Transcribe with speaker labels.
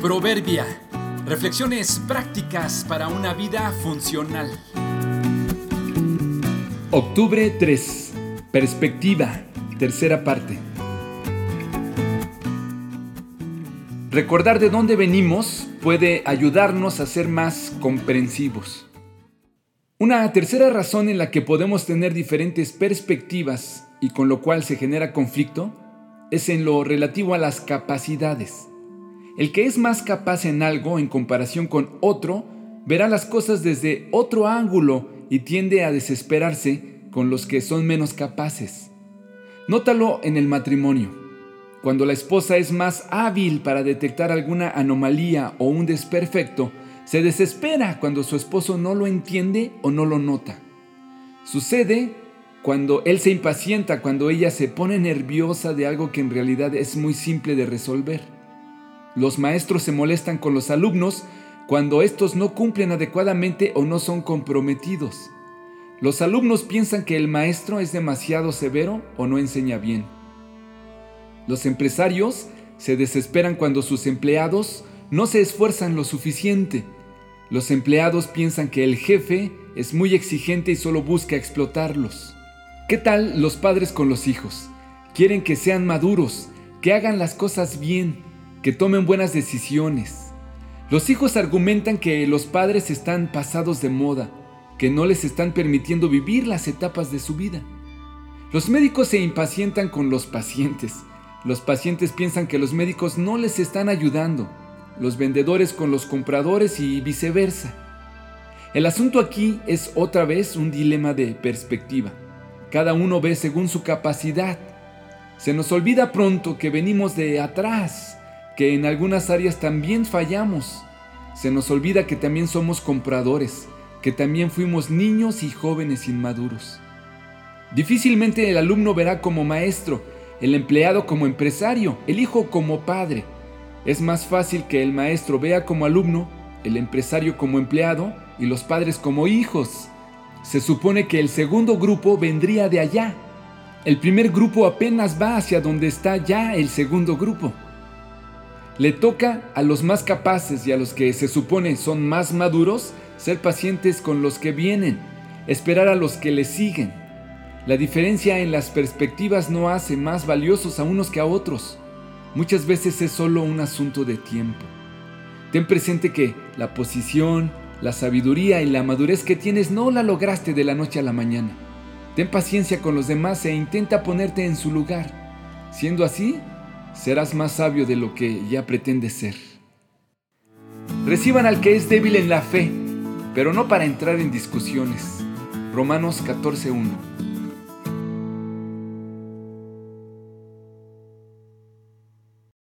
Speaker 1: Proverbia. Reflexiones prácticas para una vida funcional.
Speaker 2: Octubre 3. Perspectiva. Tercera parte. Recordar de dónde venimos puede ayudarnos a ser más comprensivos. Una tercera razón en la que podemos tener diferentes perspectivas y con lo cual se genera conflicto es en lo relativo a las capacidades. El que es más capaz en algo en comparación con otro, verá las cosas desde otro ángulo y tiende a desesperarse con los que son menos capaces. Nótalo en el matrimonio. Cuando la esposa es más hábil para detectar alguna anomalía o un desperfecto, se desespera cuando su esposo no lo entiende o no lo nota. Sucede cuando él se impacienta, cuando ella se pone nerviosa de algo que en realidad es muy simple de resolver. Los maestros se molestan con los alumnos cuando estos no cumplen adecuadamente o no son comprometidos. Los alumnos piensan que el maestro es demasiado severo o no enseña bien. Los empresarios se desesperan cuando sus empleados no se esfuerzan lo suficiente. Los empleados piensan que el jefe es muy exigente y solo busca explotarlos. ¿Qué tal los padres con los hijos? Quieren que sean maduros, que hagan las cosas bien, que tomen buenas decisiones. Los hijos argumentan que los padres están pasados de moda, que no les están permitiendo vivir las etapas de su vida. Los médicos se impacientan con los pacientes. Los pacientes piensan que los médicos no les están ayudando. Los vendedores con los compradores y viceversa. El asunto aquí es otra vez un dilema de perspectiva. Cada uno ve según su capacidad. Se nos olvida pronto que venimos de atrás, que en algunas áreas también fallamos. Se nos olvida que también somos compradores, que también fuimos niños y jóvenes inmaduros. Difícilmente el alumno verá como maestro, el empleado como empresario, el hijo como padre. Es más fácil que el maestro vea como alumno, el empresario como empleado y los padres como hijos. Se supone que el segundo grupo vendría de allá. El primer grupo apenas va hacia donde está ya el segundo grupo. Le toca a los más capaces y a los que se supone son más maduros ser pacientes con los que vienen, esperar a los que le siguen. La diferencia en las perspectivas no hace más valiosos a unos que a otros. Muchas veces es solo un asunto de tiempo. Ten presente que la posición, la sabiduría y la madurez que tienes no la lograste de la noche a la mañana. Ten paciencia con los demás e intenta ponerte en su lugar. Siendo así, serás más sabio de lo que ya pretendes ser. Reciban al que es débil en la fe, pero no para entrar en discusiones. Romanos 14.1